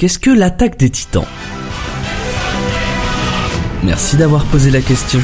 Qu'est-ce que l'attaque des titans? Merci d'avoir posé la question.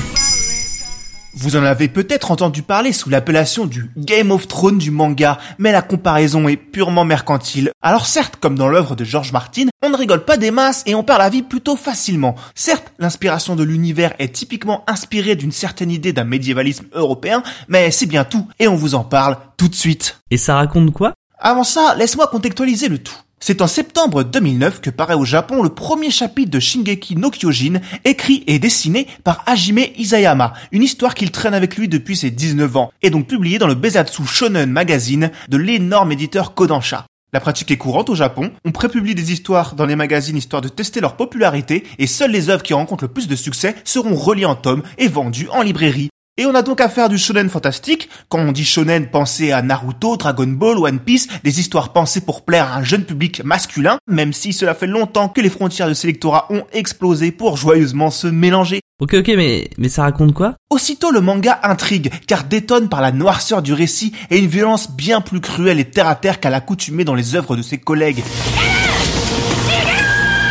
Vous en avez peut-être entendu parler sous l'appellation du Game of Thrones du manga, mais la comparaison est purement mercantile. Alors certes, comme dans l'œuvre de George Martin, on ne rigole pas des masses et on perd la vie plutôt facilement. Certes, l'inspiration de l'univers est typiquement inspirée d'une certaine idée d'un médiévalisme européen, mais c'est bien tout, et on vous en parle tout de suite. Et ça raconte quoi? Avant ça, laisse-moi contextualiser le tout. C'est en septembre 2009 que paraît au Japon le premier chapitre de Shingeki no Kyojin, écrit et dessiné par Hajime Isayama, une histoire qu'il traîne avec lui depuis ses 19 ans, et donc publié dans le Bezatsu Shonen Magazine de l'énorme éditeur Kodansha. La pratique est courante au Japon, on prépublie des histoires dans les magazines histoire de tester leur popularité, et seules les œuvres qui rencontrent le plus de succès seront reliées en tomes et vendues en librairie. Et on a donc affaire du shonen fantastique. Quand on dit shonen, pensez à Naruto, Dragon Ball, One Piece, des histoires pensées pour plaire à un jeune public masculin, même si cela fait longtemps que les frontières de ces lectorats ont explosé pour joyeusement se mélanger. Ok ok mais, mais ça raconte quoi? Aussitôt le manga intrigue, car détonne par la noirceur du récit et une violence bien plus cruelle et terre à terre qu'à l'accoutumée dans les œuvres de ses collègues.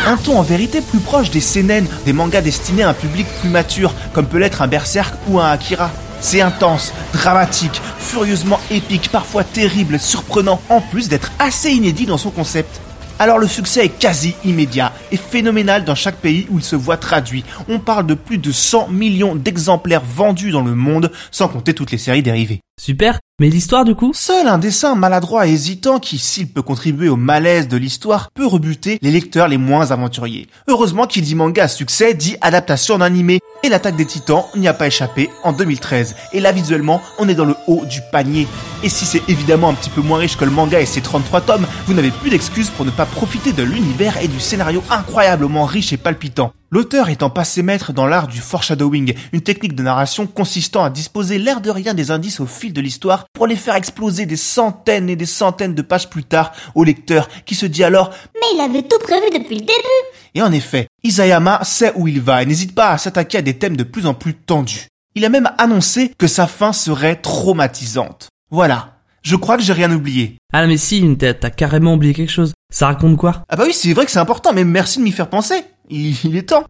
Un ton en vérité plus proche des seinen, des mangas destinés à un public plus mature, comme peut l'être un Berserk ou un Akira. C'est intense, dramatique, furieusement épique, parfois terrible, surprenant, en plus d'être assez inédit dans son concept. Alors le succès est quasi immédiat et phénoménal dans chaque pays où il se voit traduit. On parle de plus de 100 millions d'exemplaires vendus dans le monde, sans compter toutes les séries dérivées. Super, mais l'histoire du coup Seul un dessin maladroit et hésitant qui, s'il peut contribuer au malaise de l'histoire, peut rebuter les lecteurs les moins aventuriers. Heureusement qu'il dit manga à succès dit adaptation d'animé. Et l'attaque des titans n'y a pas échappé en 2013. Et là visuellement, on est dans le haut du panier. Et si c'est évidemment un petit peu moins riche que le manga et ses 33 tomes, vous n'avez plus d'excuses pour ne pas profiter de l'univers et du scénario incroyablement riche et palpitant. L'auteur étant passé maître dans l'art du foreshadowing, une technique de narration consistant à disposer l'air de rien des indices au fil de l'histoire pour les faire exploser des centaines et des centaines de pages plus tard au lecteur qui se dit alors Mais il avait tout prévu depuis le début Et en effet, Isayama sait où il va et n'hésite pas à s'attaquer à des thèmes de plus en plus tendus. Il a même annoncé que sa fin serait traumatisante. Voilà. Je crois que j'ai rien oublié. Ah mais si, t'as carrément oublié quelque chose. Ça raconte quoi? Ah bah oui, c'est vrai que c'est important, mais merci de m'y faire penser. Il, il est temps.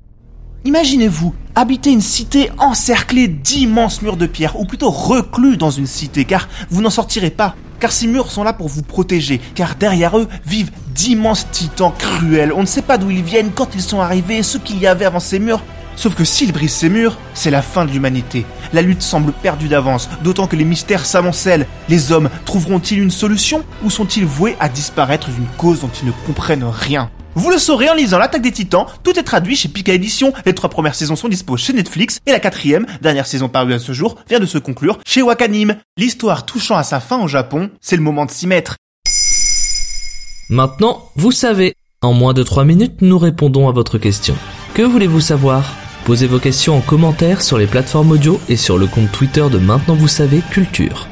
Imaginez-vous habiter une cité encerclée d'immenses murs de pierre, ou plutôt reclus dans une cité, car vous n'en sortirez pas. Car ces murs sont là pour vous protéger, car derrière eux vivent d'immenses titans cruels. On ne sait pas d'où ils viennent, quand ils sont arrivés, ce qu'il y avait avant ces murs. Sauf que s'ils brisent ces murs, c'est la fin de l'humanité. La lutte semble perdue d'avance, d'autant que les mystères s'amoncellent. Les hommes trouveront-ils une solution ou sont-ils voués à disparaître d'une cause dont ils ne comprennent rien? Vous le saurez en lisant L'attaque des titans, tout est traduit chez Pika Édition, les trois premières saisons sont dispo chez Netflix, et la quatrième, dernière saison parue à ce jour, vient de se conclure chez Wakanim. L'histoire touchant à sa fin au Japon, c'est le moment de s'y mettre. Maintenant, vous savez. En moins de 3 minutes, nous répondons à votre question. Que voulez-vous savoir? Posez vos questions en commentaire sur les plateformes audio et sur le compte Twitter de Maintenant vous savez Culture.